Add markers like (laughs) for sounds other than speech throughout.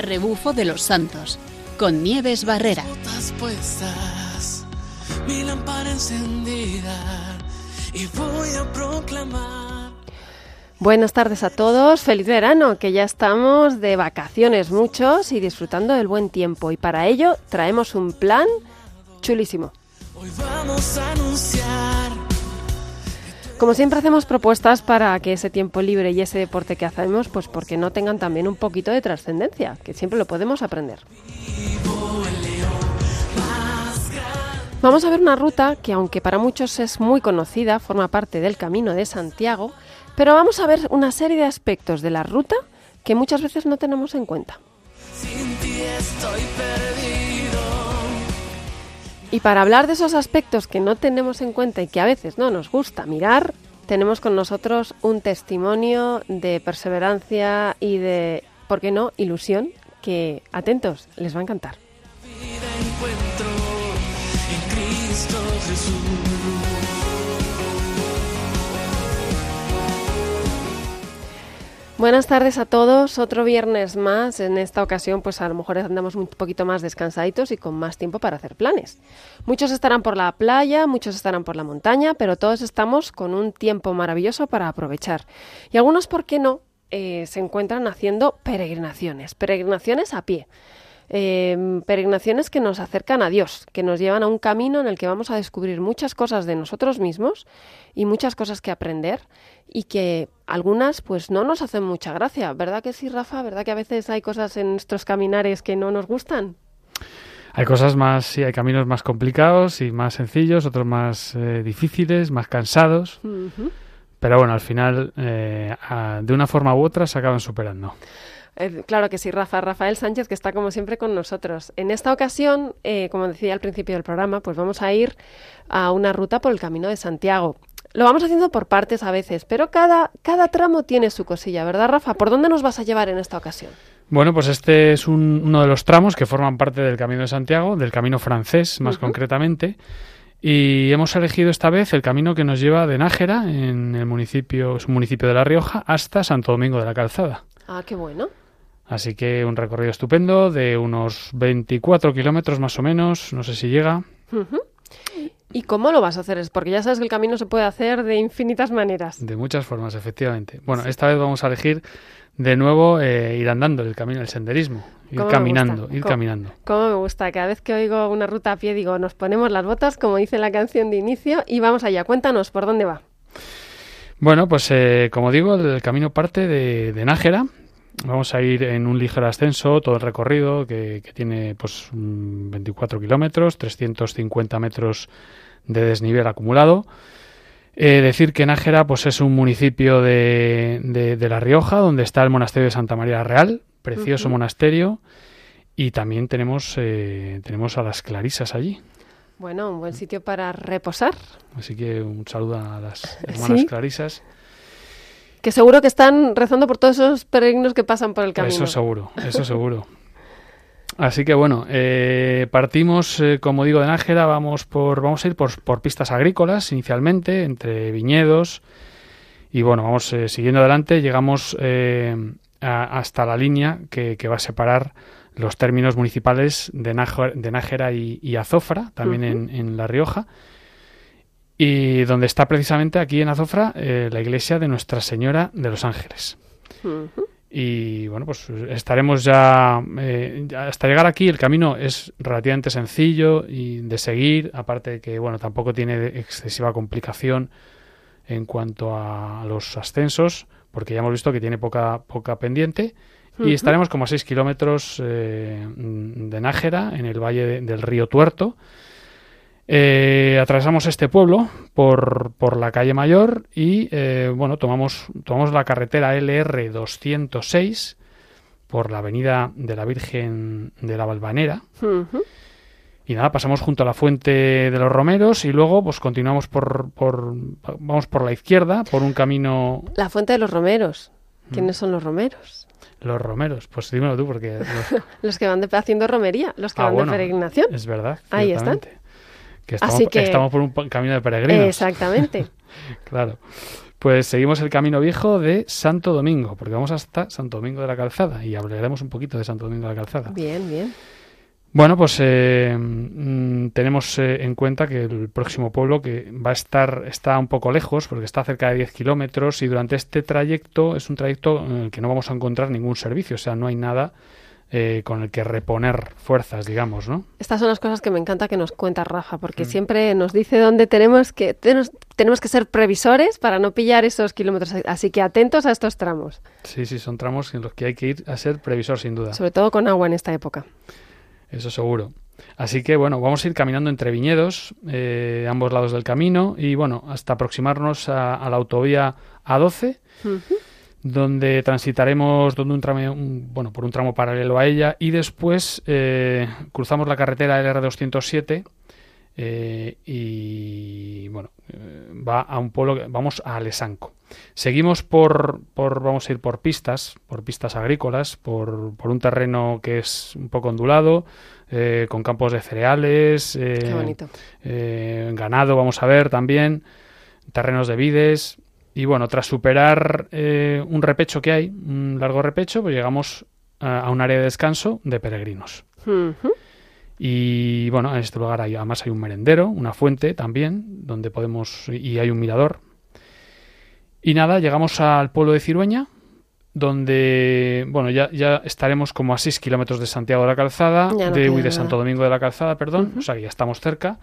a rebufo de los santos, con Nieves Barrera. mi lámpara encendida y voy a proclamar. Buenas tardes a todos, feliz verano, que ya estamos de vacaciones muchos y disfrutando del buen tiempo. Y para ello traemos un plan chulísimo. Hoy vamos a anunciar como siempre hacemos propuestas para que ese tiempo libre y ese deporte que hacemos, pues porque no tengan también un poquito de trascendencia, que siempre lo podemos aprender. Vamos a ver una ruta que aunque para muchos es muy conocida, forma parte del Camino de Santiago, pero vamos a ver una serie de aspectos de la ruta que muchas veces no tenemos en cuenta. Y para hablar de esos aspectos que no tenemos en cuenta y que a veces no nos gusta mirar, tenemos con nosotros un testimonio de perseverancia y de, ¿por qué no?, ilusión que, atentos, les va a encantar. Buenas tardes a todos. Otro viernes más. En esta ocasión, pues a lo mejor andamos un poquito más descansaditos y con más tiempo para hacer planes. Muchos estarán por la playa, muchos estarán por la montaña, pero todos estamos con un tiempo maravilloso para aprovechar. Y algunos, ¿por qué no? Eh, se encuentran haciendo peregrinaciones, peregrinaciones a pie. Em, peregrinaciones que nos acercan a Dios, que nos llevan a un camino en el que vamos a descubrir muchas cosas de nosotros mismos y muchas cosas que aprender y que algunas pues no nos hacen mucha gracia, ¿verdad que sí, Rafa? ¿Verdad que a veces hay cosas en nuestros caminares que no nos gustan? Hay cosas más, sí, hay caminos más complicados y más sencillos, otros más eh, difíciles, más cansados. Pero bueno, al final, eh, de una forma u otra, se acaban superando. Eh, claro que sí, Rafa. Rafael Sánchez, que está como siempre con nosotros. En esta ocasión, eh, como decía al principio del programa, pues vamos a ir a una ruta por el Camino de Santiago. Lo vamos haciendo por partes a veces, pero cada, cada tramo tiene su cosilla, ¿verdad, Rafa? ¿Por dónde nos vas a llevar en esta ocasión? Bueno, pues este es uno de los tramos que forman parte del Camino de Santiago, del Camino francés más concretamente. Y hemos elegido esta vez el camino que nos lleva de Nájera, en el municipio, es un municipio de La Rioja, hasta Santo Domingo de la Calzada. Ah, qué bueno. Así que un recorrido estupendo de unos 24 kilómetros más o menos, no sé si llega. ¿Y cómo lo vas a hacer? Es porque ya sabes que el camino se puede hacer de infinitas maneras. De muchas formas, efectivamente. Bueno, esta vez vamos a elegir de nuevo eh, ir andando el camino, el senderismo, ir caminando, ir caminando. Cómo me gusta. Cada vez que oigo una ruta a pie digo, nos ponemos las botas, como dice la canción de inicio, y vamos allá. Cuéntanos, ¿por dónde va? Bueno, pues eh, como digo, el camino parte de, de Nájera, Vamos a ir en un ligero ascenso, todo el recorrido, que, tiene pues 24 kilómetros, 350 metros de desnivel acumulado. Eh, decir que Nájera pues, es un municipio de, de, La Rioja, donde está el monasterio de Santa María Real, precioso monasterio, y también tenemos, eh, tenemos a las clarisas allí. Bueno, un buen sitio para reposar. Así que un saludo a las (laughs) hermanas clarisas. Que seguro que están rezando por todos esos peregrinos que pasan por el camino. Eso seguro, eso seguro. Así que bueno, eh, partimos, eh, como digo, de Nájera, vamos, por, vamos a ir por, por pistas agrícolas inicialmente, entre viñedos, y bueno, vamos eh, siguiendo adelante, llegamos hasta la línea que, va a separar los términos municipales de, Nájera, y, Azofra, también en, en La Rioja, y donde está precisamente aquí en Azofra eh, la iglesia de Nuestra Señora de los Ángeles. Y bueno, pues estaremos eh, ya, hasta llegar aquí. El camino es relativamente sencillo y de seguir, aparte de que bueno, tampoco tiene excesiva complicación en cuanto a los ascensos, porque ya hemos visto que tiene poca, poca pendiente. Y estaremos como a 6 kilómetros eh, de Nájera, en el valle del río Tuerto. Eh, atravesamos este pueblo por, por, la calle Mayor y eh, bueno, tomamos, tomamos la carretera LR 206 por la avenida de la Virgen de la Valvanera. Y nada, pasamos junto a la fuente de los Romeros y luego pues continuamos por, por vamos por la izquierda, por un camino... La fuente de los Romeros. ¿Quiénes son los Romeros? Los romeros, pues dímelo tú, porque... Los, (laughs) que van haciendo romería, los que ah, van de peregrinación. Es verdad. Ahí están. Que estamos, por un camino de peregrinos. Exactamente. (laughs) claro. Pues seguimos el camino viejo de Santo Domingo, porque vamos hasta Santo Domingo de la Calzada y hablaremos un poquito de Santo Domingo de la Calzada. Bien, bien. Bueno, pues eh, mm, tenemos eh, en cuenta que el próximo pueblo que va a estar está un poco lejos porque está cerca de 10 kilómetros y durante este trayecto es un trayecto en el que no vamos a encontrar ningún servicio, o sea, no hay nada eh, con el que reponer fuerzas, digamos, ¿no? Estas son las cosas que me encanta que nos cuenta Rafa, porque siempre nos dice dónde tenemos que tenemos, tenemos que ser previsores para no pillar esos kilómetros. Así que atentos a estos tramos, Sí, sí, son tramos en los que hay que ir a ser previsor, sin duda. sobre todo con agua en esta época. Eso seguro. Así que bueno, vamos a ir caminando entre viñedos, eh, ambos lados del camino, y bueno, hasta aproximarnos a, a la autovía A12, Ujú. Donde transitaremos donde un tramo, un- bueno, por un tramo paralelo a ella, y después eh, cruzamos la carretera LR207 eh, y bueno, eh, va a un pueblo, que- vamos a Alesanco. Seguimos por, por, vamos a ir por pistas, por pistas agrícolas, por, por un terreno que es un poco ondulado, eh, con campos de cereales, Qué ganado, vamos a ver también, terrenos de vides. Y bueno, tras superar eh, un repecho que hay, un largo repecho, pues llegamos a, a un área de descanso de peregrinos. Y bueno, en este lugar hay, además hay un merendero, una fuente también, donde podemos, y hay un mirador. Y nada, llegamos al pueblo de Cirueña, donde, bueno, ya, ya estaremos como a 6 kilómetros de Santiago de la Calzada, no de, uy, de. Santo Domingo de la Calzada, perdón, o sea que ya estamos cerca.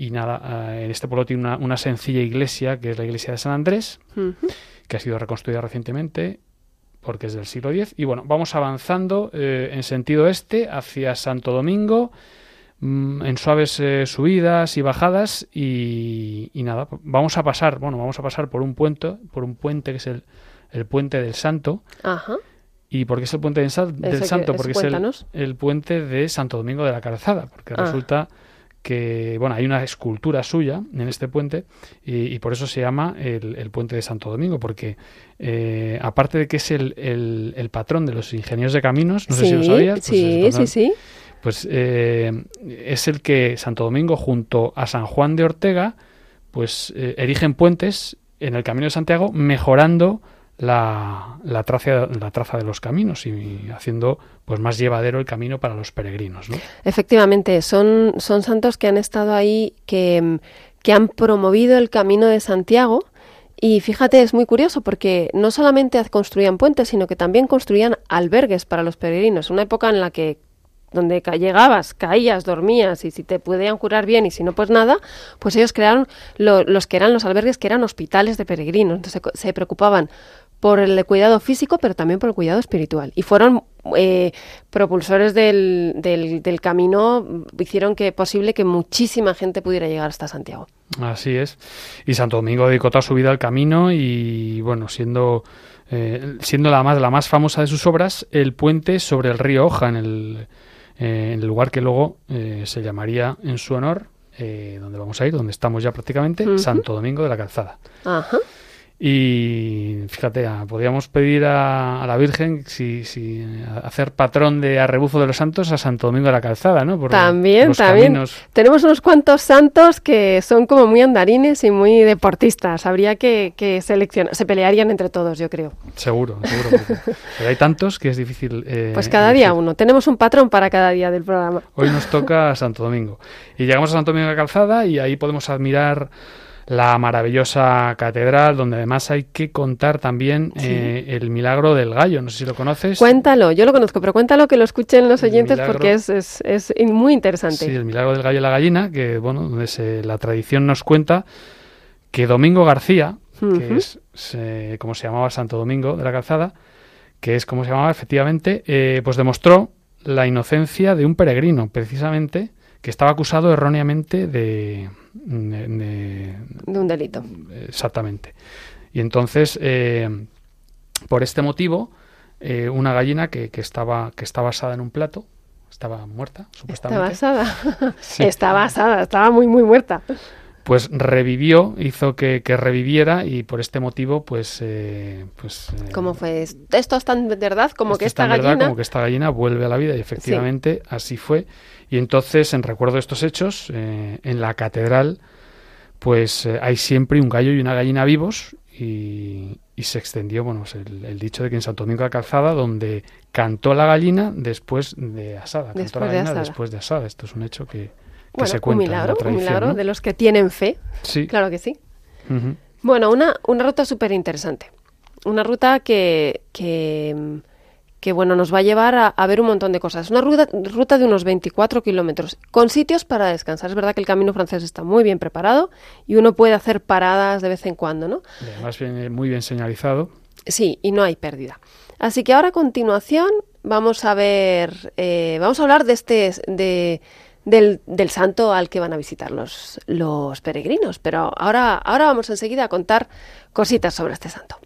Y nada, eh, en este pueblo tiene una, una sencilla iglesia, que es la iglesia de San Andrés, que ha sido reconstruida recientemente porque es del siglo X. Y bueno, vamos avanzando eh, en sentido este hacia Santo Domingo, mm, en suaves eh, subidas y bajadas y, y nada, vamos a pasar, bueno, vamos a pasar por un puente, por un puente que es el, el puente del Santo. Ajá. ¿Y por qué es el puente del, Santo? Porque es el, el puente de Santo Domingo de la Calzada, porque Ah. resulta que, bueno, hay una escultura suya en este puente y, y por eso se llama el, el puente de Santo Domingo, porque eh, aparte de que es el, el- el patrón de los ingenieros de caminos, no sé si lo sabías, pues sí, sí, sí. pues eh, es el que Santo Domingo junto a San Juan de Ortega pues eh, erigen puentes en el Camino de Santiago mejorando la, la, traza, la traza de los caminos y haciendo pues más llevadero el camino para los peregrinos. ¿no? Efectivamente, son, son santos que han estado ahí, que, que han promovido el camino de Santiago. Y fíjate, es muy curioso porque no solamente construían puentes, sino que también construían albergues para los peregrinos. Una época en la que donde llegabas, caías, dormías y si te podían curar bien y si no, pues nada, pues ellos crearon lo- los que eran los albergues, que eran hospitales de peregrinos. Entonces se preocupaban por el cuidado físico, pero también por el cuidado espiritual. Y fueron eh, propulsores del, del, del camino, hicieron que posible que muchísima gente pudiera llegar hasta Santiago. Así es. Y Santo Domingo dedicó toda su vida al camino y bueno, siendo eh, siendo la más la más famosa de sus obras, el puente sobre el río Oja en el, eh, en el lugar que luego eh, se llamaría en su honor, eh, donde vamos a ir, donde estamos ya prácticamente. Santo Domingo de la Calzada. Ajá. Y fíjate, podríamos pedir a, a la Virgen si, si hacer patrón de arrebuzo de los santos a Santo Domingo de la Calzada, ¿no? Por También, los también. caminos. Tenemos unos cuantos santos que son como muy andarines y muy deportistas. Habría que, que seleccionar, se pelearían entre todos, yo creo. Seguro, seguro. (laughs) pero hay tantos que es difícil. eh, Pues cada día elegir. uno. Tenemos un patrón para cada día del programa. Hoy nos toca Santo Domingo. Y llegamos a Santo Domingo de la Calzada y ahí podemos admirar la maravillosa catedral, donde además hay que contar también eh, el milagro del gallo. No sé si lo conoces. Cuéntalo, yo lo conozco, pero cuéntalo que lo escuchen los oyentes milagro. porque es, es, es muy interesante. Sí, el milagro del gallo y la gallina, que bueno, donde se- la tradición nos cuenta que Domingo García, que es se- como se llamaba Santo Domingo de la Calzada, que es como se llamaba efectivamente, eh, pues demostró la inocencia de un peregrino, precisamente, que estaba acusado erróneamente de, de- de- De un delito. exactamente. Y entonces, eh, por este motivo, eh, una gallina que, que estaba que estaba asada en un plato, estaba muerta, supuestamente. basada. (laughs) Sí. Está basada, estaba muy, muy muerta. pues revivió, hizo que, que reviviera y por este motivo, pues... eh, pues eh, ¿Cómo fue? Esto es tan verdad como esto que es esta tan verdad gallina. como que esta gallina vuelve a la vida y efectivamente así fue. Y entonces, en recuerdo de estos hechos, eh, en la catedral, pues eh, hay siempre un gallo y una gallina vivos y, y se extendió bueno, pues el, el dicho de que en Santo Domingo de la Calzada, donde cantó la gallina después de asada. Cantó Después la de gallina asada. después de asada. Esto es un hecho que, que Bueno, se un cuenta en milagro, la un milagro ¿no? de los que tienen fe. Sí. Claro que sí. Bueno, una, una ruta súper interesante. Una ruta que, que, que, bueno, nos va a llevar a, a ver un montón de cosas. Una ruta, ruta de unos 24 kilómetros, con sitios para descansar. Es verdad que el camino francés está muy bien preparado y uno puede hacer paradas de vez en cuando, ¿no? Y Además viene muy bien señalizado. Sí, y no hay pérdida. Así que ahora a continuación vamos a ver, eh, vamos a hablar de este, de, del, del santo al que van a visitar los, los peregrinos. Pero ahora, ahora vamos enseguida a contar cositas sobre este santo.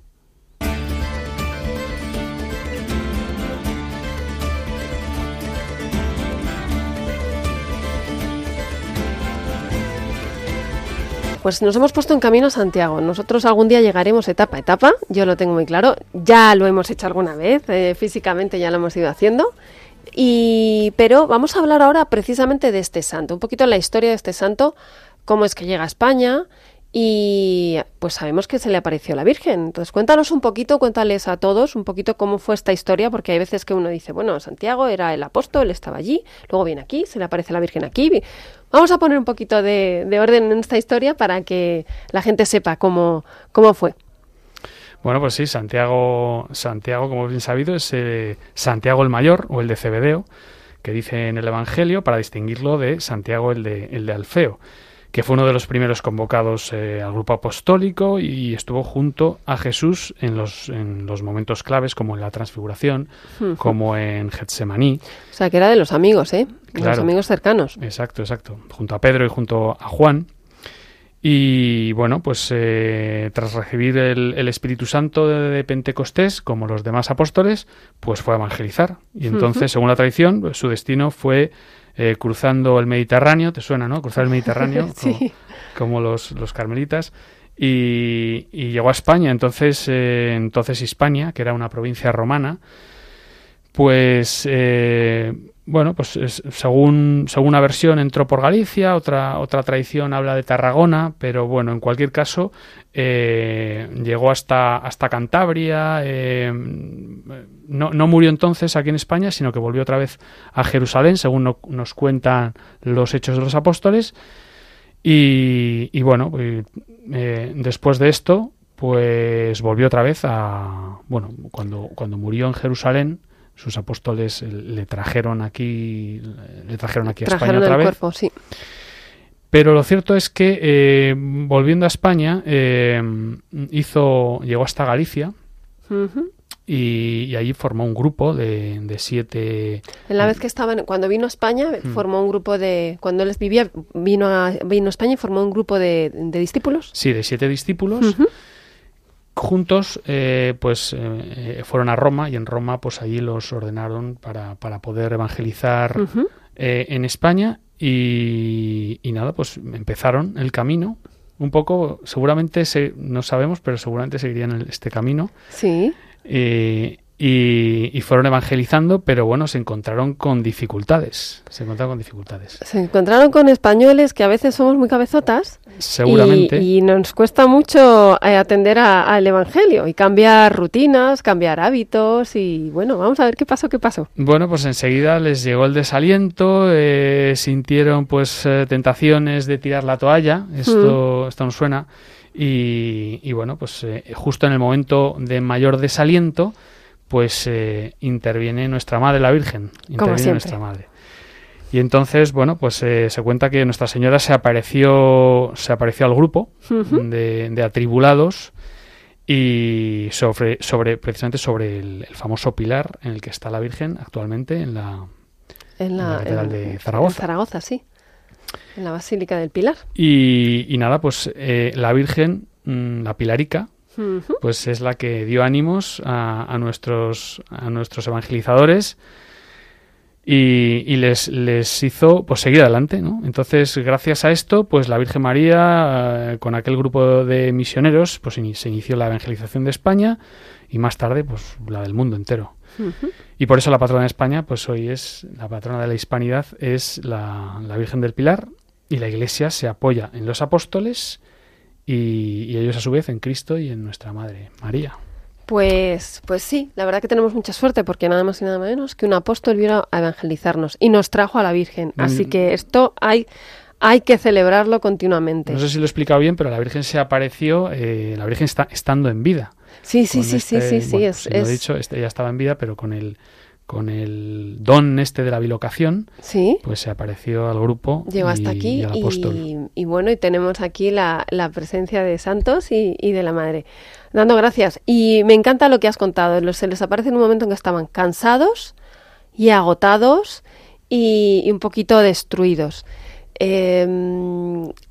Pues nos hemos puesto en camino a Santiago. Nosotros algún día llegaremos etapa a etapa, yo lo tengo muy claro. Ya lo hemos hecho alguna vez, eh, físicamente ya lo hemos ido haciendo. Y, pero vamos a hablar ahora precisamente de este santo, un poquito la historia de este santo, cómo es que llega a España y pues sabemos que se le apareció la Virgen. Entonces cuéntanos un poquito, cuéntales a todos un poquito cómo fue esta historia, porque hay veces que uno dice, bueno, Santiago era el apóstol, estaba allí, luego viene aquí, se le aparece la Virgen aquí. Vamos a poner un poquito de, de orden en esta historia para que la gente sepa cómo, cómo fue. Bueno, pues sí, Santiago, Santiago, como bien sabido, es eh, Santiago el Mayor o el de Cebedeo, que dice en el Evangelio, para distinguirlo de Santiago el de, el de Alfeo, que fue uno de los primeros convocados eh, al grupo apostólico y estuvo junto a Jesús en los, en los momentos claves, como en la transfiguración, como en Getsemaní. O sea, que era de los amigos, ¿eh? De los amigos cercanos. Exacto, exacto. Junto a Pedro y junto a Juan. Y bueno, pues eh, tras recibir el, el Espíritu Santo de, de Pentecostés, como los demás apóstoles, pues fue a evangelizar. Y entonces, según la tradición, pues, su destino fue eh, cruzando el Mediterráneo, ¿te suena, no? Cruzar el Mediterráneo, (laughs) como, los, los carmelitas. Y, y llegó a España, entonces, eh, entonces Hispania, que era una provincia romana, pues eh, bueno, pues es- según, según una versión entró por Galicia, otra, otra tradición habla de Tarragona, pero bueno, en cualquier caso eh, llegó hasta, hasta Cantabria, eh, no, no murió entonces aquí en España, sino que volvió otra vez a Jerusalén, según no- nos cuentan los hechos de los apóstoles. Y, y bueno, eh, después de esto, pues volvió otra vez a, bueno, cuando, cuando murió en Jerusalén, sus apóstoles eh, le trajeron aquí, le trajeron aquí a España otra vez. cuerpo, sí. Pero lo cierto es que eh, volviendo a España eh, hizo, llegó hasta Galicia y, y allí formó un grupo de, de siete En la vez que estaban, cuando vino a España, Hmm. formó un grupo de, cuando él vivía, vino a, vino a España y formó un grupo de, de discípulos. Sí, de siete discípulos. Juntos, eh, pues eh, fueron a Roma y en Roma, pues allí los ordenaron para, para poder evangelizar eh, en España y, y nada, pues empezaron el camino. Un poco, seguramente, se, no sabemos, pero seguramente seguirían el- este camino. Sí. Y, y fueron evangelizando, pero bueno, se encontraron con dificultades. Se encontraron con dificultades. Se encontraron con españoles que a veces somos muy cabezotas Seguramente. y, y nos cuesta mucho eh, atender al Evangelio y cambiar rutinas, cambiar hábitos y bueno, vamos a ver qué pasó, qué pasó. Bueno, pues enseguida les llegó el desaliento, eh, sintieron pues eh, tentaciones de tirar la toalla, esto, esto nos suena, y, y bueno, pues eh, justo en el momento de mayor desaliento, pues eh, interviene nuestra Madre, la Virgen, interviene nuestra Madre. Y entonces, bueno, pues eh, se cuenta que Nuestra Señora se apareció, se apareció al grupo de, de atribulados y sobre, sobre precisamente sobre el, el famoso pilar en el que está la Virgen actualmente en la En la la, Catedral en- de Zaragoza. en Zaragoza, sí. En la Basílica del Pilar. y, y nada pues eh, la Virgen mm, la Pilarica Pues es la que dio ánimos a, a nuestros a nuestros evangelizadores y, y les, les hizo pues seguir adelante ¿no? entonces gracias a esto pues la Virgen María eh, con aquel grupo de misioneros pues se inició la evangelización de España y más tarde pues la del mundo entero. Y por eso la patrona de España pues hoy es la patrona de la hispanidad es la, la Virgen del Pilar y la Iglesia se apoya en los apóstoles y, y ellos a su vez en Cristo y en nuestra Madre María. Pues, pues sí, la verdad que tenemos mucha suerte porque nada más y nada menos que un apóstol vino a evangelizarnos y nos trajo a la Virgen. Así Mm. que esto hay, hay que celebrarlo continuamente. No sé si lo he explicado bien, pero la Virgen se apareció, eh, la Virgen está estando en vida. sí, sí, sí, sí, este- sí, sí, bueno, es, si lo es- he dicho, este ya estaba en vida, pero con el, con el don este de la bilocación, sí. pues se apareció al grupo Llegó hasta aquí y al apóstol. y, y bueno, y tenemos aquí la, la presencia de santos y, y de la Madre. Dando gracias. Y me encanta lo que has contado. Se les aparece en un momento en que estaban cansados y agotados y, un poquito destruidos. Eh,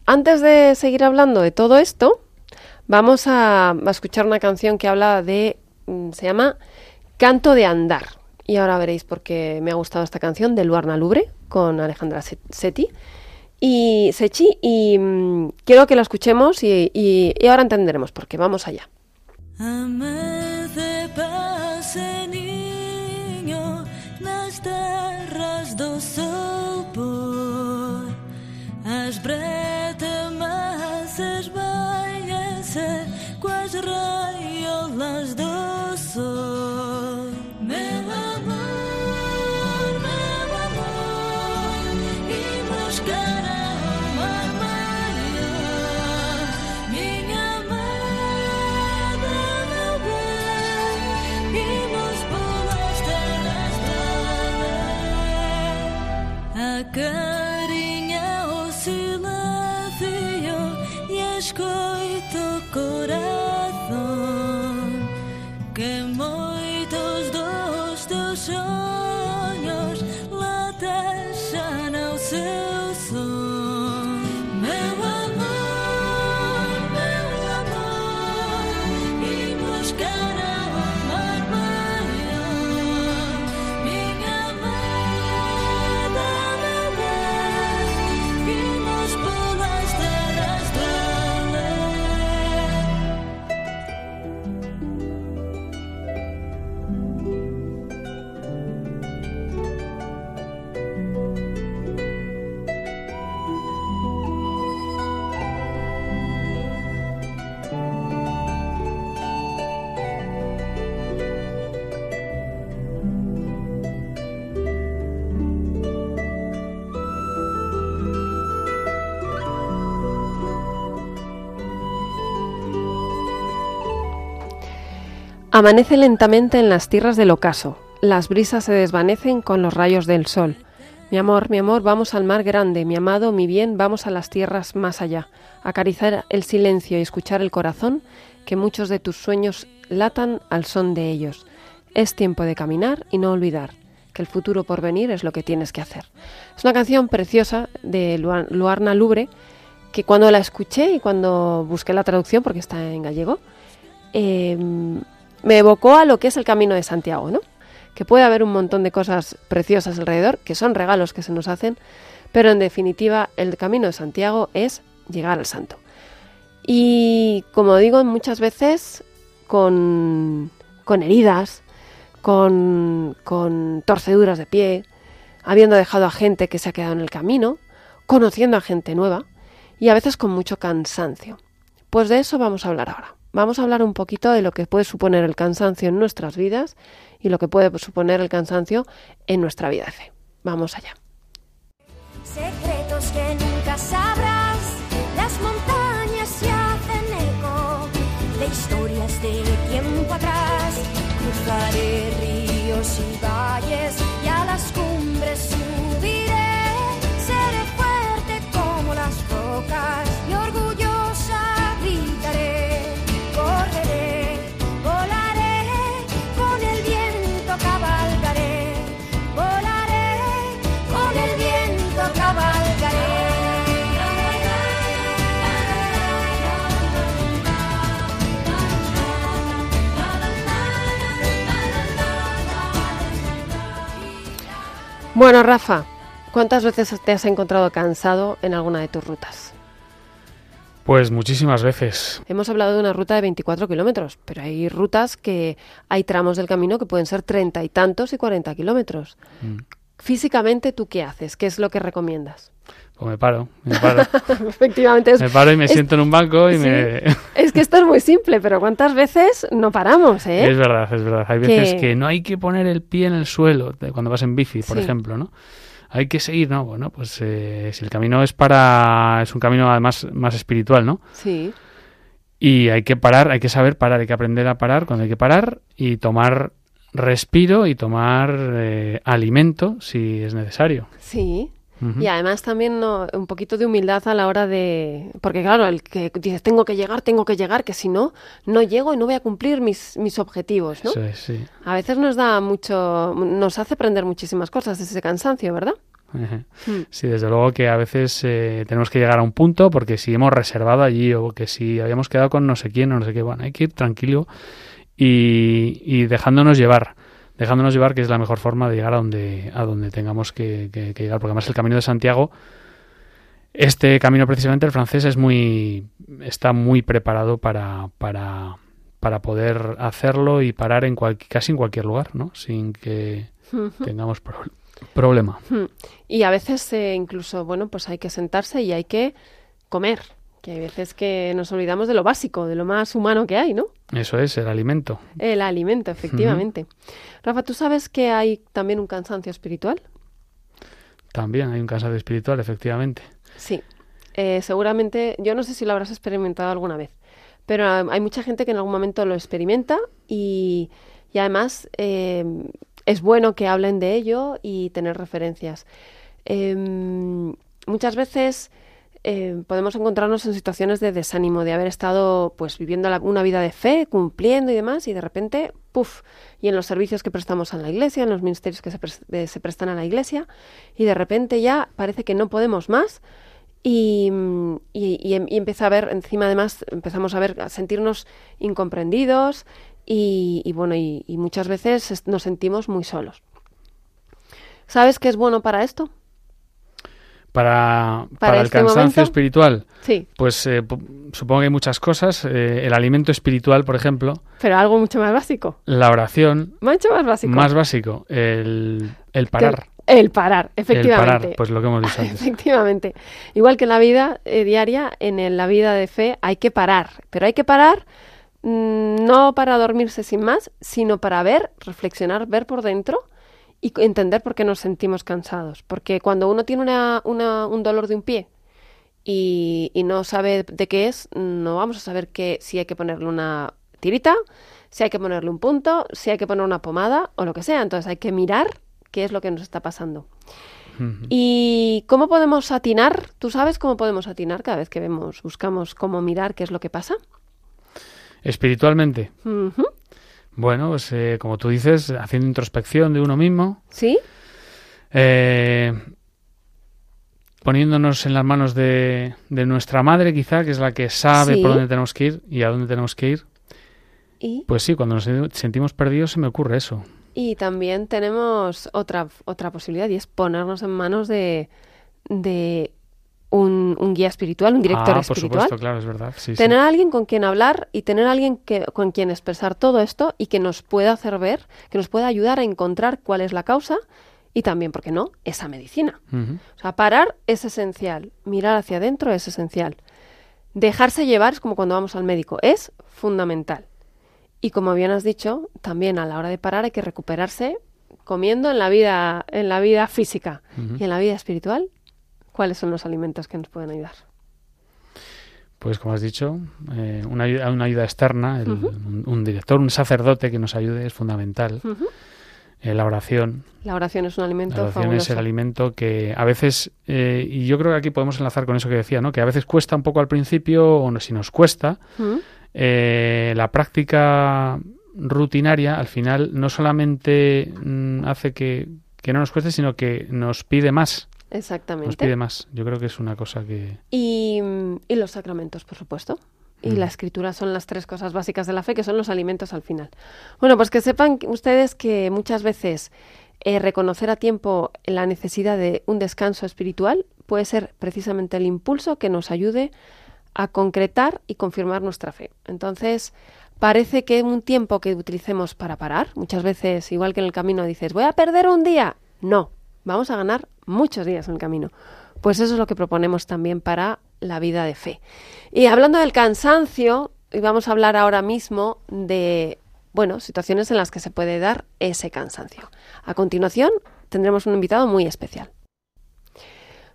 antes de seguir hablando de todo esto, vamos a, a escuchar una canción que habla de... mm, se llama Canto de Andar. Y ahora veréis por qué me ha gustado esta canción de Luarna Lubre con Alejandra Se- Seti y Sechi. Y mm, quiero que la escuchemos y, y- ahora entenderemos por qué. Vamos allá. Amanece lentamente en las tierras del ocaso. Las brisas se desvanecen con los rayos del sol. Mi amor, mi amor, vamos al mar grande, mi amado, mi bien, vamos a las tierras más allá. Acariciar el silencio y escuchar el corazón, que muchos de tus sueños latan al son de ellos. Es tiempo de caminar y no olvidar que el futuro por venir es lo que tienes que hacer. Es una canción preciosa de Luar- Luarna Lubre que cuando la escuché y cuando busqué la traducción, porque está en gallego, eh, me evocó a lo que es el camino de Santiago, ¿no? Que puede haber un montón de cosas preciosas alrededor, que son regalos que se nos hacen, pero en definitiva el camino de Santiago es llegar al santo. Y como digo muchas veces, con, con heridas, con, con torceduras de pie, habiendo dejado a gente que se ha quedado en el camino, conociendo a gente nueva y a veces con mucho cansancio. Pues de eso vamos a hablar ahora. Vamos a hablar un poquito de lo que puede suponer el cansancio en nuestras vidas y lo que puede suponer el cansancio en nuestra vida de fe. Vamos allá. Secretos que nunca sabrás, las montañas se hacen eco de historias de tiempo atrás. Cruzaré ríos y valles y a las cumbres subiré. Bueno, Rafa, ¿cuántas veces te has encontrado cansado en alguna de tus rutas? Pues muchísimas veces. Hemos hablado de una ruta de 24 kilómetros, pero hay rutas que hay tramos del camino que pueden ser treinta y tantos y 40 kilómetros. Mm. Físicamente, ¿tú qué haces? ¿Qué es lo que recomiendas? Pues me paro, me paro. (laughs) Efectivamente, es, me paro y me es- siento en un banco y sí. me... es que esto es muy simple, pero ¿cuántas veces no paramos, eh? Es verdad, es verdad. Hay veces Que- no hay que poner el pie en el suelo cuando vas en bici, por Sí. ejemplo, ¿no? Hay que seguir, ¿no? Bueno, pues eh, si el camino es para... es un camino además más espiritual, ¿no? Sí, Y hay que parar, hay que saber parar, hay que aprender a parar cuando hay que parar y tomar respiro y tomar eh, alimento si es necesario. sí. Y además también no, un poquito de humildad a la hora de... Porque claro, el que dices, tengo que llegar, tengo que llegar, que si no, no llego y no voy a cumplir mis, mis objetivos, ¿no? Eso es, sí. A veces nos da mucho... Nos hace aprender muchísimas cosas ese cansancio, ¿verdad? Ejé. Mm. Sí, desde luego que a veces eh, tenemos que llegar a un punto porque si hemos reservado allí o que si habíamos quedado con no sé quién o no sé qué, bueno, hay que ir tranquilo y, y dejándonos llevar, dejándonos llevar que es la mejor forma de llegar a donde, a donde tengamos que, que- que llegar, porque además el camino de Santiago, este camino precisamente el francés es muy, está muy preparado para, para, para poder hacerlo y parar en cual- casi en cualquier lugar, ¿no? Sin que tengamos pro- problema. Hmm. Y a veces eh, incluso, bueno, pues hay que sentarse y hay que comer. Que hay veces que nos olvidamos de lo básico, de lo más humano que hay, ¿no? Eso es, el alimento. El alimento, efectivamente. Rafa, ¿tú sabes que hay también un cansancio espiritual? También hay un cansancio espiritual, efectivamente. Sí. Eh, seguramente, yo no sé si lo habrás experimentado alguna vez, pero ah, hay mucha gente que en algún momento lo experimenta y, y además eh, es bueno que hablen de ello y tener referencias. Em, muchas veces eh, podemos encontrarnos en situaciones de desánimo, de haber estado pues viviendo la- una vida de fe, cumpliendo y demás, y de repente, puff, y en los servicios que prestamos en la iglesia, en los ministerios que se, pres- se prestan a la iglesia, y de repente ya parece que no podemos más, y, y, y em- y empieza a ver, encima además empezamos a ver, a sentirnos incomprendidos, y, y bueno, y, muchas veces es- nos sentimos muy solos. ¿Sabes qué es bueno para esto? Para, para, el este cansancio momento? espiritual, Sí, pues eh, supongo que hay muchas cosas. Eh, el alimento espiritual, por ejemplo, pero algo mucho más básico. la oración, Mucho más básico. más básico, el, el parar. El parar, efectivamente. El parar, pues lo que hemos dicho (laughs) antes. Efectivamente. Igual que en la vida eh, diaria, en el- la vida de fe hay que parar. Pero hay que parar mm, no para dormirse sin más, sino para ver, reflexionar, ver por dentro y entender por qué nos sentimos cansados. Porque cuando uno tiene una- una- un dolor de un pie y, y no sabe de qué es, no vamos a saber que, si hay que ponerle una tirita, si hay que ponerle un punto, si hay que poner una pomada o lo que sea. Entonces hay que mirar qué es lo que nos está pasando. ¿Y cómo podemos atinar? ¿Tú sabes cómo podemos atinar cada vez que vemos, buscamos cómo mirar qué es lo que pasa? Espiritualmente. Bueno, pues eh, como tú dices, haciendo introspección de uno mismo, ¿Sí? eh, poniéndonos en las manos de, de nuestra madre, quizá, que es la que sabe Sí. por dónde tenemos que ir y a dónde tenemos que ir. Y, Pues sí, cuando nos sentimos perdidos se me ocurre eso. y también tenemos otra, otra posibilidad y es ponernos en manos de, de un, un guía espiritual, un director ah, por espiritual. supuesto, claro, es verdad. Sí, sí. Tener a alguien con quien hablar y tener a alguien que, con quien expresar todo esto y que nos pueda hacer ver, que nos pueda ayudar a encontrar cuál es la causa y también, ¿por qué no?, esa medicina. O sea, parar es esencial, mirar hacia adentro es esencial. Dejarse llevar es como cuando vamos al médico, es fundamental. Y como bien has dicho, también a la hora de parar hay que recuperarse comiendo en la vida, en la vida física y en la vida espiritual. ¿Cuáles son los alimentos que nos pueden ayudar? Pues como has dicho, eh, una, ayuda, una ayuda externa, el- un, un director, un sacerdote que nos ayude es fundamental. Eh, la oración, La oración es un alimento la oración es el alimento que a veces, eh, y yo creo que aquí podemos enlazar con eso que decía, ¿no? que a veces cuesta un poco al principio, o no, si nos cuesta, la práctica rutinaria al final no solamente mm, hace que, que no nos cueste, sino que nos pide más. Nos Exactamente. pide más. Yo creo que es una cosa que... Y, y los sacramentos, por supuesto. Y Mm. la escritura son las tres cosas básicas de la fe, que son los alimentos al final. Bueno, pues que sepan ustedes que muchas veces eh, reconocer a tiempo la necesidad de un descanso espiritual puede ser precisamente el impulso que nos ayude a concretar y confirmar nuestra fe. Entonces, parece que un tiempo que utilicemos para parar, muchas veces, igual que en el camino, dices, voy a perder un día. No, vamos a ganar muchos días en el camino. Pues eso es lo que proponemos también para la vida de fe. Y hablando del cansancio, y vamos a hablar ahora mismo de, bueno, situaciones en las que se puede dar ese cansancio. A continuación, tendremos un invitado muy especial.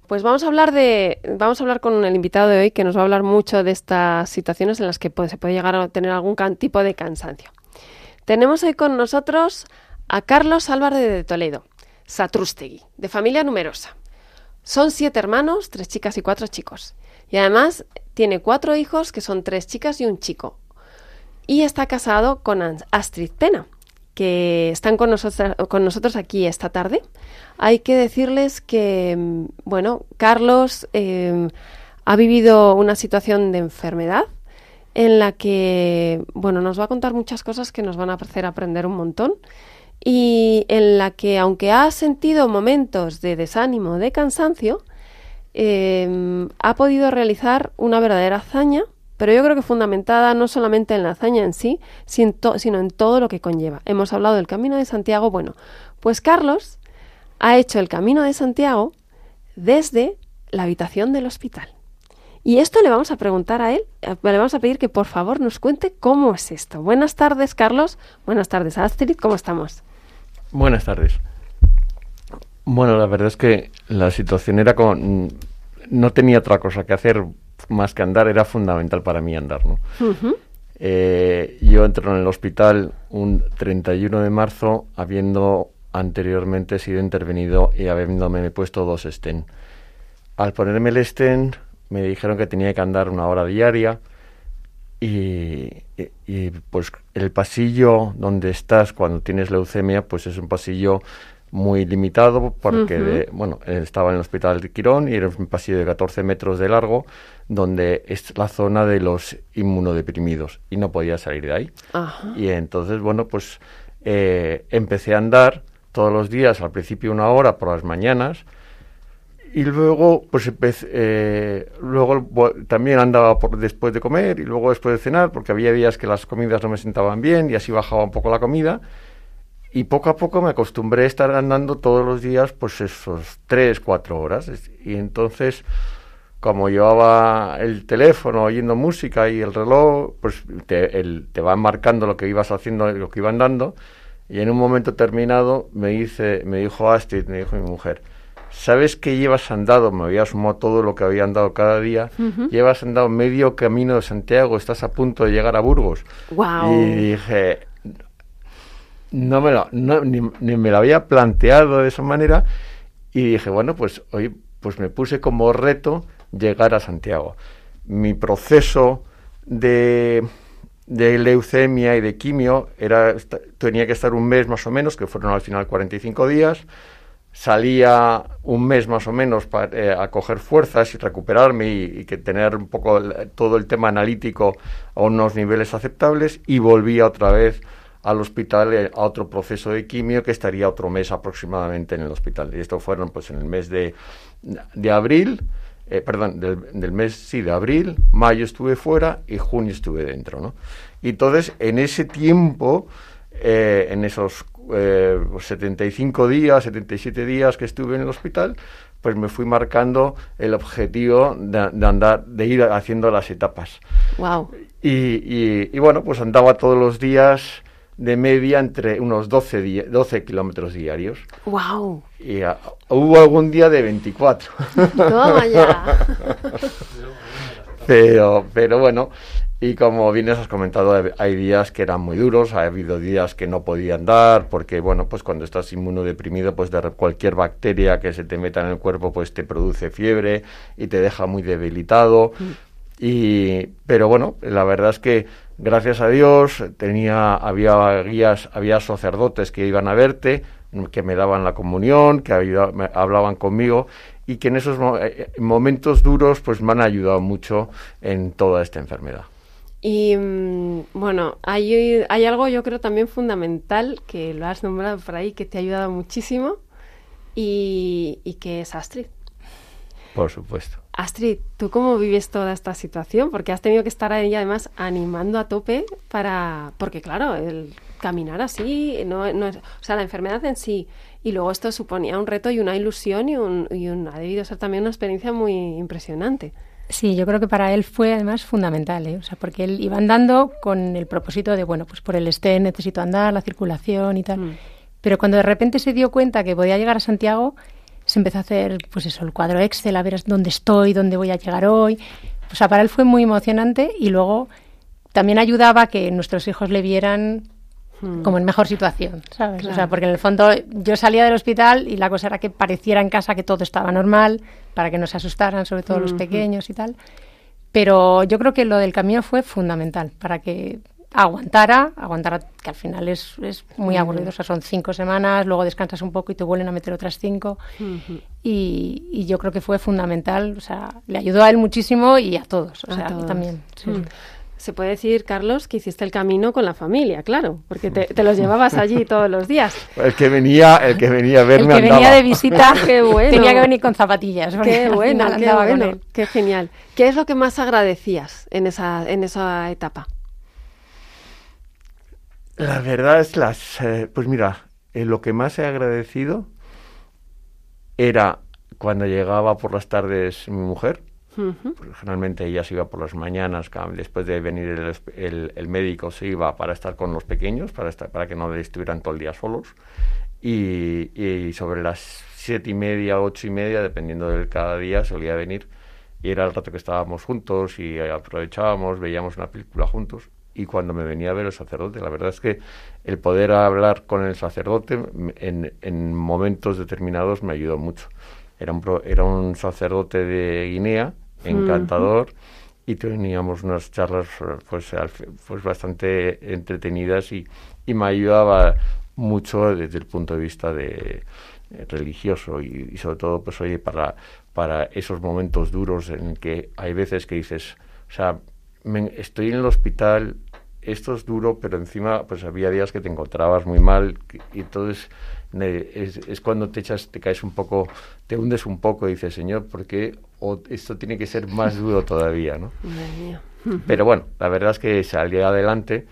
Pues vamos a hablar de, vamos a hablar con el invitado de hoy que nos va a hablar mucho de estas situaciones en las que se puede llegar a tener algún tipo de cansancio. Tenemos hoy con nosotros a Carlos Álvarez de Toledo, Satrústegui, de familia numerosa. Son siete hermanos, tres chicas y cuatro chicos. Y además tiene cuatro hijos que son tres chicas y un chico. Y está casado con Astrid Pena, que están con nosotros, con nosotros aquí esta tarde. Hay que decirles que, mm, bueno, Carlos eh, ha vivido una situación de enfermedad en la que, bueno, nos va a contar muchas cosas que nos van a hacer aprender un montón y en la que, aunque ha sentido momentos de desánimo, de cansancio, eh, ha podido realizar una verdadera hazaña, pero yo creo que fundamentada no solamente en la hazaña en sí, sino en todo lo que conlleva. Hemos hablado del Camino de Santiago. Bueno, pues Carlos ha hecho el Camino de Santiago desde la habitación del hospital. Y esto le vamos a preguntar a él, eh, le vamos a pedir que por favor nos cuente cómo es esto. Buenas tardes, Carlos. Buenas tardes, Astrid. ¿Cómo estamos? Buenas tardes. Bueno, la verdad es que la situación era con... No tenía otra cosa que hacer más que andar, era fundamental para mí andar, ¿no? Eh, yo entro en el hospital un 31 de marzo, habiendo anteriormente sido intervenido y habiéndome puesto dos estén. Al ponerme el estén, me dijeron que tenía que andar una hora diaria y, y- y, pues el pasillo donde estás cuando tienes leucemia, pues es un pasillo muy limitado porque de- bueno, estaba en el hospital de Quirón y era un pasillo de 14 metros de largo donde es la zona de los inmunodeprimidos y no podía salir de ahí. Y entonces, bueno, pues eh, empecé a andar todos los días, al principio una hora por las mañanas, y luego, pues empecé, eh, luego también andaba por, después de comer y luego después de cenar, porque había días que las comidas no me sentaban bien y así bajaba un poco la comida. Y poco a poco me acostumbré a estar andando todos los días, pues esos tres, cuatro horas. Y entonces, como llevaba el teléfono oyendo música y el reloj, pues te, el- te van marcando lo que ibas haciendo, lo que iban dando. Y en un momento terminado me dice, me dijo Astrid, me dijo mi mujer, ¿sabes que llevas andado? Me había sumado todo lo que había andado cada día. Ujú. Llevas andado medio camino de Santiago, estás a punto de llegar a Burgos. Guau. Y dije, no me lo, no, ni, ni me lo había planteado de esa manera. Y dije, bueno, pues hoy pues me puse como reto llegar a Santiago. Mi proceso de, de leucemia y de quimio era, tenía que estar un mes más o menos, que fueron al final 45 días. Salía un mes más o menos para a coger fuerzas y recuperarme y, que tener un poco todo el tema analítico a unos niveles aceptables y volvía otra vez al hospital eh, a otro proceso de quimio que estaría otro mes aproximadamente en el hospital. Y esto fueron pues en el mes de, de abril, eh, perdón, del, del mes, sí, de abril, mayo estuve fuera y junio estuve dentro, ¿no? Y entonces, en ese tiempo, eh, en esos eh, 75 días, 77 días que estuve en el hospital, pues me fui marcando el objetivo de, de andar, de ir haciendo las etapas. Wow. Y, y- y bueno, pues andaba todos los días de media entre unos 12, di- 12 kilómetros diarios. Wow. Y ah, hubo algún día de 24. Toma ya. (laughs) pero, pero bueno, y como bien has comentado, hay- días que eran muy duros, ha habido días que no podía andar, porque bueno, pues cuando estás inmunodeprimido, pues de cualquier bacteria que se te meta en el cuerpo, pues te produce fiebre y te deja muy debilitado. Y, pero bueno, la verdad es que gracias a Dios tenía, había guías, había sacerdotes que iban a verte, que me daban la comunión, que había- me hablaban conmigo y que en esos mo- eh, eh, momentos duros pues me han ayudado mucho en toda esta enfermedad. Y mm, bueno, hay, hay algo yo creo también fundamental que lo has nombrado por ahí que te ha ayudado muchísimo y, y que es Astrid. Por supuesto. Astrid, ¿tú cómo vives toda esta situación? Porque has tenido que estar ahí además animando a tope para... Porque claro, el caminar así, no, no es- o sea, la enfermedad en sí Y luego esto suponía un reto y una ilusión y, un, y un- ha debido ser también una experiencia muy impresionante. Sí, yo creo que para él fue además fundamental, ¿eh? o sea, porque él iba andando con el propósito de, bueno, pues por el este necesito andar, la circulación y tal. Mm. Pero cuando de repente se dio cuenta que podía llegar a Santiago, se empezó a hacer, pues eso, el cuadro Excel, a ver dónde estoy, dónde voy a llegar hoy. O sea, para él fue muy emocionante y luego también ayudaba que nuestros hijos le vieran como en mejor situación, ¿sabes? O sea, Claro. porque en el fondo yo salía del hospital y la cosa era que pareciera en casa que todo estaba normal, para que no se asustaran, sobre todo los Ujú. pequeños y tal. Pero yo creo que lo del camino fue fundamental para que aguantara, aguantara, que al final es, es muy aburrido, o sea, son cinco semanas, luego descansas un poco y te vuelven a meter otras cinco. y, y yo creo que fue fundamental, o sea, le ayudó a él muchísimo y a todos, o A sea, a mí todos. también. sí, Mm. sí. Se puede decir, Carlos, que hiciste el camino con la familia, claro, porque te, te los llevabas allí (laughs) todos los días. El que venía, el que venía a El verme que venía de visita (laughs) Qué bueno. tenía que venir con zapatillas. Qué bueno, (laughs) qué andaba con bueno, él. qué genial. ¿Qué es lo que más agradecías en esa, en esa etapa? La verdad es las, eh, pues mira, eh, lo que más he agradecido era cuando llegaba por las tardes mi mujer, Ujú. porque generalmente ella se iba por las mañanas, después de venir el, el- el médico se iba para estar con los pequeños, para, estar, para que no estuvieran todo el día solos, y, y sobre las siete y media, ocho y media, dependiendo del cada día, solía venir, y era el rato que estábamos juntos y aprovechábamos, veíamos una película juntos, y cuando me venía a ver el sacerdote, la verdad es que el poder hablar con el sacerdote en, en momentos determinados me ayudó mucho. Era un, era un sacerdote de Guinea, encantador, y teníamos unas charlas eh, pues, pues bastante entretenidas y, y me ayudaba mucho desde el punto de vista de eh, religioso y, y sobre todo pues oye para para esos momentos duros en que hay veces que dices o sea me- estoy en el hospital esto es duro pero encima pues había días que te encontrabas muy mal y entonces es, es cuando te echas te caes un poco te hundes un poco y dices señor ¿por qué o esto tiene que ser más duro todavía no (laughs) Madre mía. pero bueno, la verdad es que salí adelante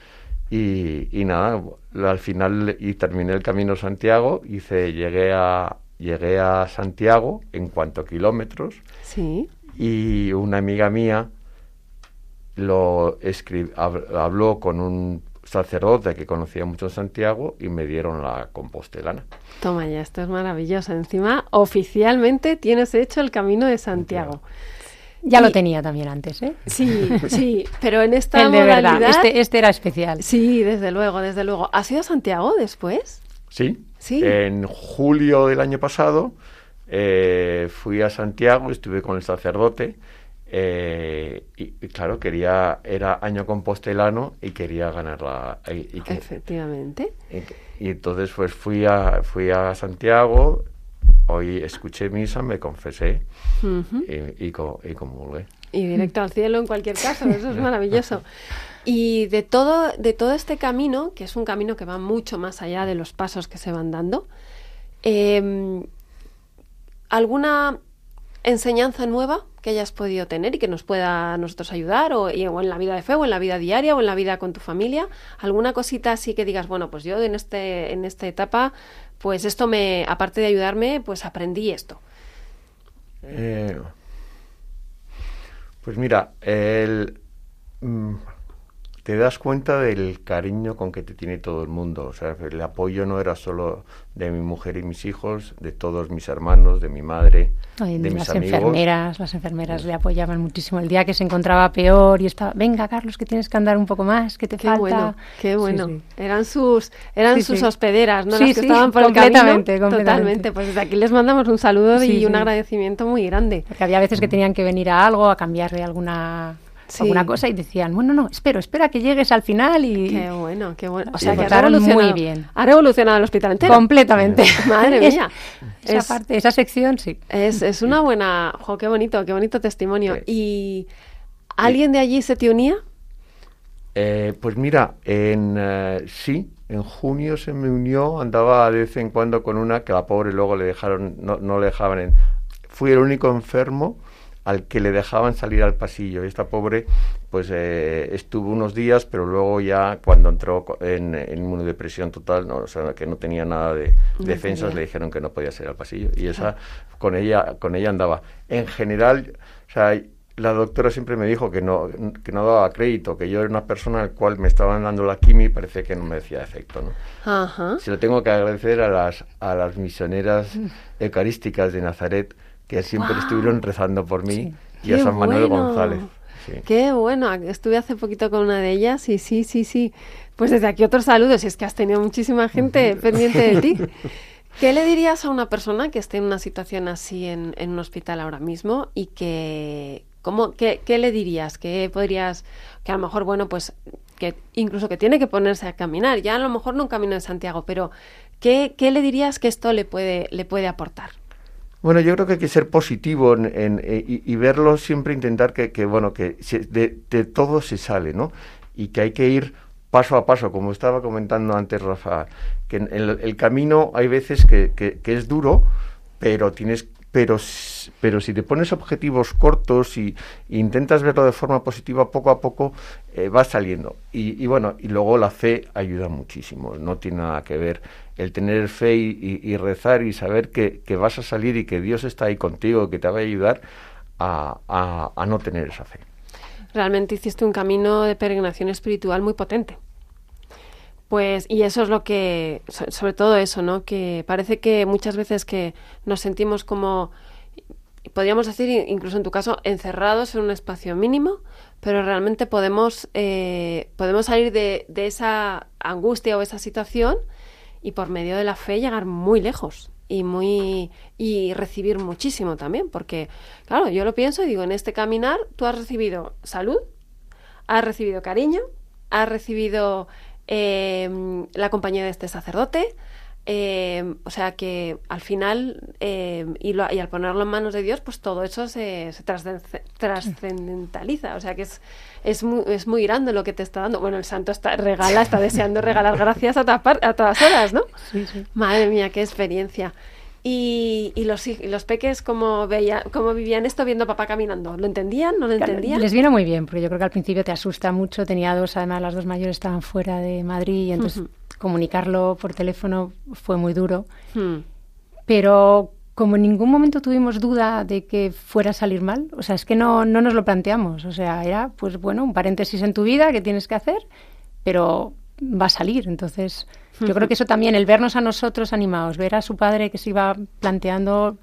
y, y nada, al final y terminé el camino a Santiago, hice, llegué a llegué a Santiago en cuanto a kilómetros Sí. y una amiga mía lo habló con un sacerdote que conocía mucho en Santiago y me dieron la compostelana. Toma ya, esto es maravilloso. Encima, oficialmente tienes hecho el camino de Santiago. Ya Y- lo tenía también antes, ¿eh? Sí, sí, pero en esta (laughs) El de verdad, modalidad... este, este era especial. Sí, desde luego, desde luego. ¿Has ido a Santiago después? Sí. Sí. En julio del año pasado eh, fui a Santiago, estuve con el sacerdote eh, y, y claro, quería, era año compostelano y quería ganar la... Y, y que- Efectivamente. y entonces pues fui a, fui a Santiago, hoy escuché misa, me confesé Ujú. y, y, co- y comulgué. Y directo al cielo en cualquier caso, eso es (laughs) maravilloso. Y de todo, de todo este camino, que es un camino que va mucho más allá de los pasos que se van dando, eh, ¿alguna enseñanza nueva que hayas podido tener y que nos pueda a nosotros ayudar, o, y- o en la vida de fe, o en la vida diaria, o en la vida con tu familia? ¿Alguna cosita así que digas, bueno, pues yo en, este, en esta etapa, pues esto me, aparte de ayudarme, pues aprendí esto? Eh, pues mira, el, mm, te das cuenta del cariño con que te tiene todo el mundo. O sea, el apoyo no era solo de mi mujer y mis hijos, de todos mis hermanos, de mi madre, Ay, de mis las amigos. enfermeras, las enfermeras le apoyaban muchísimo. El día que se encontraba peor y estaba, venga Carlos, que tienes que andar un poco más, que te Qué falta. bueno, qué bueno. sí. Eran sus, eran Sí, sus sí. hospederas, ¿no? Sí, Las que sí, estaban por el camino. completamente, completamente. Totalmente. Pues desde aquí les mandamos un saludo y Sí, un agradecimiento muy grande. Porque había veces que tenían que venir a algo, a cambiarle alguna, Sí. alguna cosa y decían, bueno, no, espero, espera que llegues al final y... Qué bueno, qué bueno. O Se sea, que ha portaron muy revolucionado, bien. ha revolucionado el hospital entero. Completamente. (laughs) Madre Es- mía. Esa Es- parte, esa sección, sí. Es, es una buena... Jo, qué bonito, qué bonito testimonio. Sí. ¿Y alguien de allí se te unía? Eh, pues mira, en eh, sí, en junio se me unió, andaba de vez en cuando con una que la pobre luego le dejaron, no, no le dejaban en... Fui el único enfermo al que le dejaban salir al pasillo. Y esta pobre pues eh, estuvo unos días, pero luego ya cuando entró en, en inmunodepresión total, no, o sea, que no tenía nada de No defensas, tenía. le dijeron que no podía salir al pasillo y esa con ella con ella andaba. En general, o sea, la doctora siempre me dijo que no que no daba crédito, que yo era una persona al cual me estaban dando la quimio y parece que no me decía efecto, ¿no? Ajá. Se lo tengo que agradecer a las, a las misioneras eucarísticas de Nazaret que siempre estuvieron rezando por mí y a San Manuel bueno. González. Sí. Qué bueno, estuve hace poquito con una de ellas y sí, sí, sí. Pues desde aquí otros saludos, y es que has tenido muchísima gente pendiente de ti. (laughs) ¿Qué le dirías a una persona que esté en una situación así en, en un hospital ahora mismo y que, ¿cómo, qué, qué le dirías? ¿Qué podrías, que a lo mejor, bueno, pues que incluso que tiene que ponerse a caminar, ya a lo mejor no un camino de Santiago, pero ¿qué, qué le dirías que esto le puede, le puede aportar? Bueno, yo creo que hay que ser positivo en, en- eh, y, verlo siempre, intentar que, que, bueno, que se- de, todo se sale, ¿no? Y que hay que ir paso a paso, como estaba comentando antes Rafa, que el, el camino hay veces que, que- que es duro, pero tienes pero, pero si te pones objetivos cortos y, e intentas verlo de forma positiva, poco a poco eh, va saliendo. Y, bueno, y luego la fe ayuda muchísimo, no tiene nada que ver el tener fe y, rezar y saber que, que vas a salir y que Dios está ahí contigo, que te va a ayudar a- a no tener esa fe. realmente hiciste un camino de peregrinación espiritual muy potente. Pues, y eso es lo que, so- sobre todo eso, ¿no? Que parece que muchas veces que nos sentimos como, podríamos decir, incluso en tu caso, encerrados en un espacio mínimo, pero realmente podemos, eh, podemos salir de, de esa angustia o esa situación y por medio de la fe llegar muy lejos y muy y recibir muchísimo también porque claro yo lo pienso y digo en este caminar tú has recibido salud has recibido cariño has recibido eh, la compañía de este sacerdote eh, o sea que al final eh, y, lo- y al ponerlo en manos de Dios pues todo eso se, se trascen- trascendentaliza o sea que es es muy, es muy grande lo que te está dando bueno el santo está regala está deseando regalar gracias a, todas par- a todas horas ¿no? Sí, sí. Madre mía, qué experiencia. Y, y los, y los peques, ¿cómo, veía, ¿cómo vivían esto viendo a papá caminando? ¿Lo entendían? ¿No lo Claro, entendían? Les vino muy bien, porque yo creo que al principio te asusta mucho. Tenía dos, además las dos mayores estaban fuera de Madrid y entonces comunicarlo por teléfono fue muy duro. Hmm. Pero como en ningún momento tuvimos duda de que fuera a salir mal, o sea, es que no, no nos lo planteamos. O sea, era, pues bueno, un paréntesis en tu vida que tienes que hacer, pero va a salir. Entonces, yo creo que eso también, el vernos a nosotros animados, ver a su padre que se iba planteando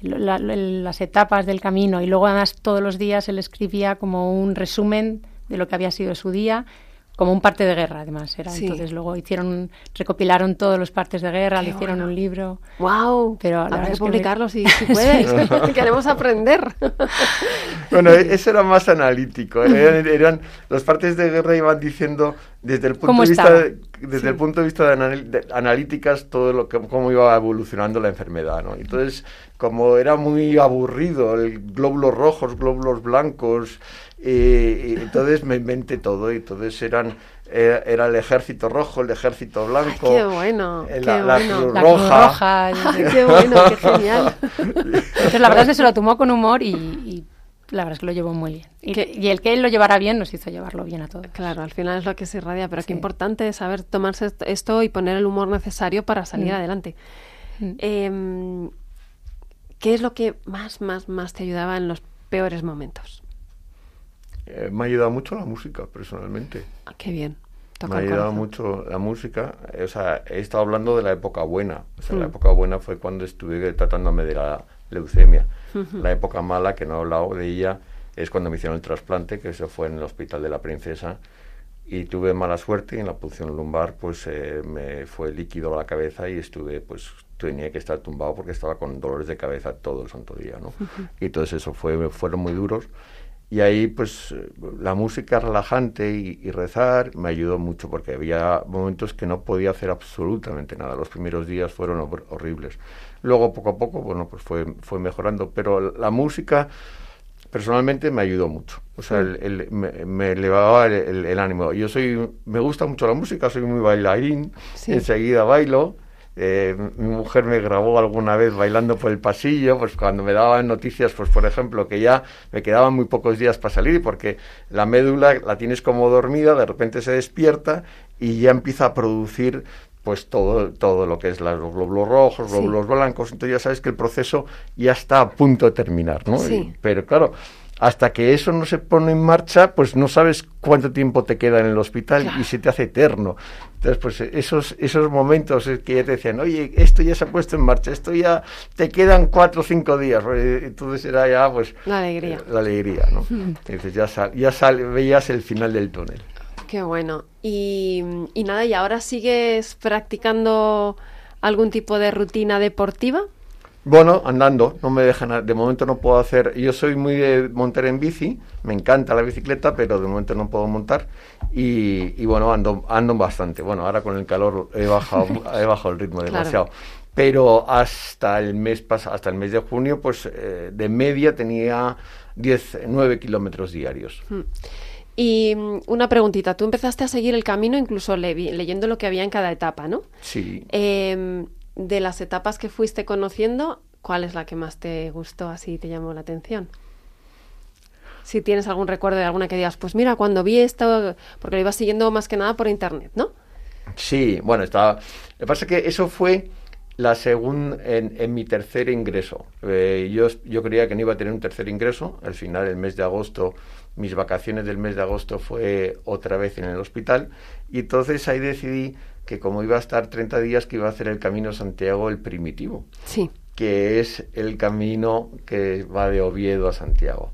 la- la- las etapas del camino y luego además todos los días él escribía como un resumen de lo que había sido su día como un parte de guerra además era Sí. entonces luego hicieron recopilaron todos los partes de guerra Qué le hicieron bueno. un libro ¡Wow! Pero la Habrá que es que publicarlo si, (laughs) si puedes. (laughs) Queremos aprender. Bueno, e- eso era más analítico. Eran, (laughs) eran- las partes de guerra iban diciendo desde el punto ¿Cómo de vista de- desde Sí. el punto de vista de, anal- de analíticas todo lo que cómo iba evolucionando la enfermedad, ¿no? Entonces, como era muy aburrido el glóbulos rojos, glóbulos blancos, eh, y entonces me inventé todo y entonces eran era, el ejército rojo, el ejército blanco, qué bueno, eh, qué la, la bueno. Cruz la Cruz roja. (laughs) qué bueno, qué genial. (laughs) entonces la verdad es que se lo tomó con humor y, y la verdad es que lo llevó muy bien y, Que- y el que él lo llevara bien nos hizo llevarlo bien a todos Claro, al final es lo que se irradia, pero qué Sí. importante es saber tomarse est- esto y poner el humor necesario para salir Mm. adelante. Mm. Em, ¿Qué es lo que más, más, más te ayudaba en los peores momentos? Eh, me ha ayudado mucho la música, personalmente. Ah, qué bien. Toca Me ha ayudado mucho la música. O sea, he estado hablando de la época buena. O sea, la Mm. época buena fue cuando estuve tratándome de la leucemia. La época mala, que no he hablado de ella, es cuando me hicieron el trasplante, que eso fue en el Hospital de la Princesa. Y tuve mala suerte en la punción lumbar pues eh, me fue líquido a la cabeza y estuve pues tenía que estar tumbado porque estaba con dolores de cabeza todo el santo día, ¿no? Y entonces eso fue, fueron muy duros. Y ahí, pues, la música relajante y, y rezar me ayudó mucho porque había momentos que no podía hacer absolutamente nada. Los primeros días fueron hor- horribles. Luego, poco a poco, bueno, pues fue, fue mejorando. Pero la música, personalmente, me ayudó mucho. O sea, el- el- me, me elevaba el, ánimo. Yo soy, me gusta mucho la música, soy muy bailarín, Sí. enseguida bailo. Eh, mi mujer me grabó alguna vez bailando por el pasillo, pues cuando me daban noticias, pues por ejemplo, que ya me quedaban muy pocos días para salir, porque la médula la tienes como dormida, de repente se despierta y ya empieza a producir pues todo, todo lo que es los glóbulos rojos, Sí. glóbulos blancos, entonces ya sabes que el proceso ya está a punto de terminar, ¿no? Sí. Y- pero claro, hasta que eso no se pone en marcha, pues no sabes cuánto tiempo te queda en el hospital y se te hace eterno. Entonces, pues esos, esos momentos es que ya te decían, oye, esto ya se ha puesto en marcha, esto ya te quedan cuatro o cinco días. pues, Entonces era ya, pues... La alegría. eh, La alegría, ¿no? (laughs) Entonces ya, sal- ya sal- veías el final del túnel. Qué bueno. Y, y nada, ¿y ahora sigues practicando algún tipo de rutina deportiva? Bueno, andando, no me dejan, de momento no puedo hacer, yo soy muy de montar en bici, me encanta la bicicleta, pero de momento no puedo montar y, y bueno, ando, ando bastante. Bueno, ahora con el calor he bajado, (laughs) he bajado el ritmo Claro. demasiado. Pero hasta el mes hasta el mes de junio, pues eh, de media tenía 10, 9 kilómetros diarios. Y mm, una preguntita, tú empezaste a seguir el camino incluso le- leyendo lo que había en cada etapa, ¿no? Sí. Em, de las etapas que fuiste conociendo, ¿cuál es la que más te gustó, así te llamó la atención? Si tienes algún recuerdo de alguna que digas, pues mira, cuando vi esto, porque lo ibas siguiendo más que nada por internet, ¿no? Sí, bueno, estaba. Lo que pasa es que eso fue la segunda en, en mi tercer ingreso. Eh, yo, yo creía que no iba a tener un tercer ingreso. Al final, el mes de agosto, mis vacaciones del mes de agosto fue otra vez en el hospital. Y entonces ahí decidí que como iba a estar 30 días, que iba a hacer el Camino Santiago el primitivo Sí. que es el camino que va de Oviedo a Santiago.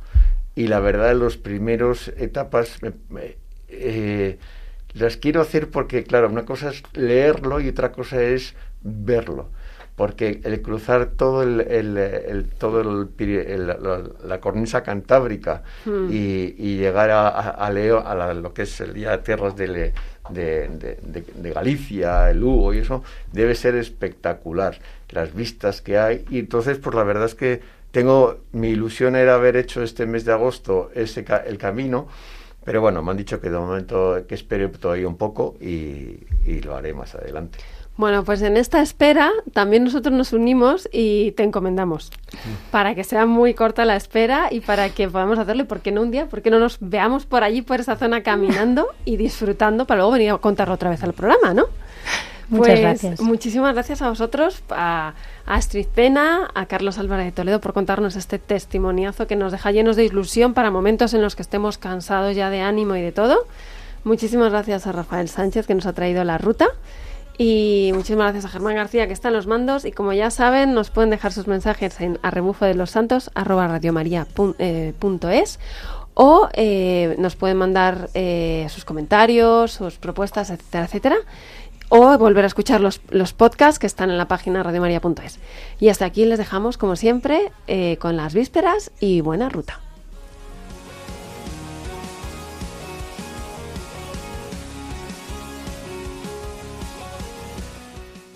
Y la verdad, los primeros etapas me- me- eh, las quiero hacer porque, claro, una cosa es leerlo y otra cosa es verlo. Porque el cruzar todo el, el- el- todo el la, la cornisa cantábrica Mm. y, y llegar a, Leo, a la- lo que es el día tierras de, Le- de, de- de- de Galicia, el Lugo y eso, debe ser espectacular. Las vistas que hay. Y entonces, pues la verdad es que tengo, mi ilusión era haber hecho este mes de agosto ese el camino. Pero bueno, me han dicho que de momento que espere todavía un poco y, y lo haré más adelante. Bueno, pues en esta espera también nosotros nos unimos y te encomendamos para que sea muy corta la espera y para que podamos hacerlo. ¿Y por qué no un día? ¿Por qué no nos veamos por allí, por esa zona caminando y disfrutando para luego venir a contarlo otra vez al programa, ¿no? Muchas Pues, gracias. Muchísimas gracias a vosotros, a, a Astrid Pena, a Carlos Álvarez de Toledo por contarnos este testimoniazo que nos deja llenos de ilusión para momentos en los que estemos cansados ya de ánimo y de todo. Muchísimas gracias a Rafael Sánchez que nos ha traído la ruta. Y muchísimas gracias a Germán García que está en los mandos. Y como ya saben, nos pueden dejar sus mensajes en arrebufo de los santos arroba radiomaria pun- eh, o eh, nos pueden mandar eh, sus comentarios, sus propuestas, etcétera, etcétera. O volver a escuchar los, los podcasts que están en la página radiomaria.es. Y hasta aquí les dejamos, como siempre, eh, con las vísperas y buena ruta.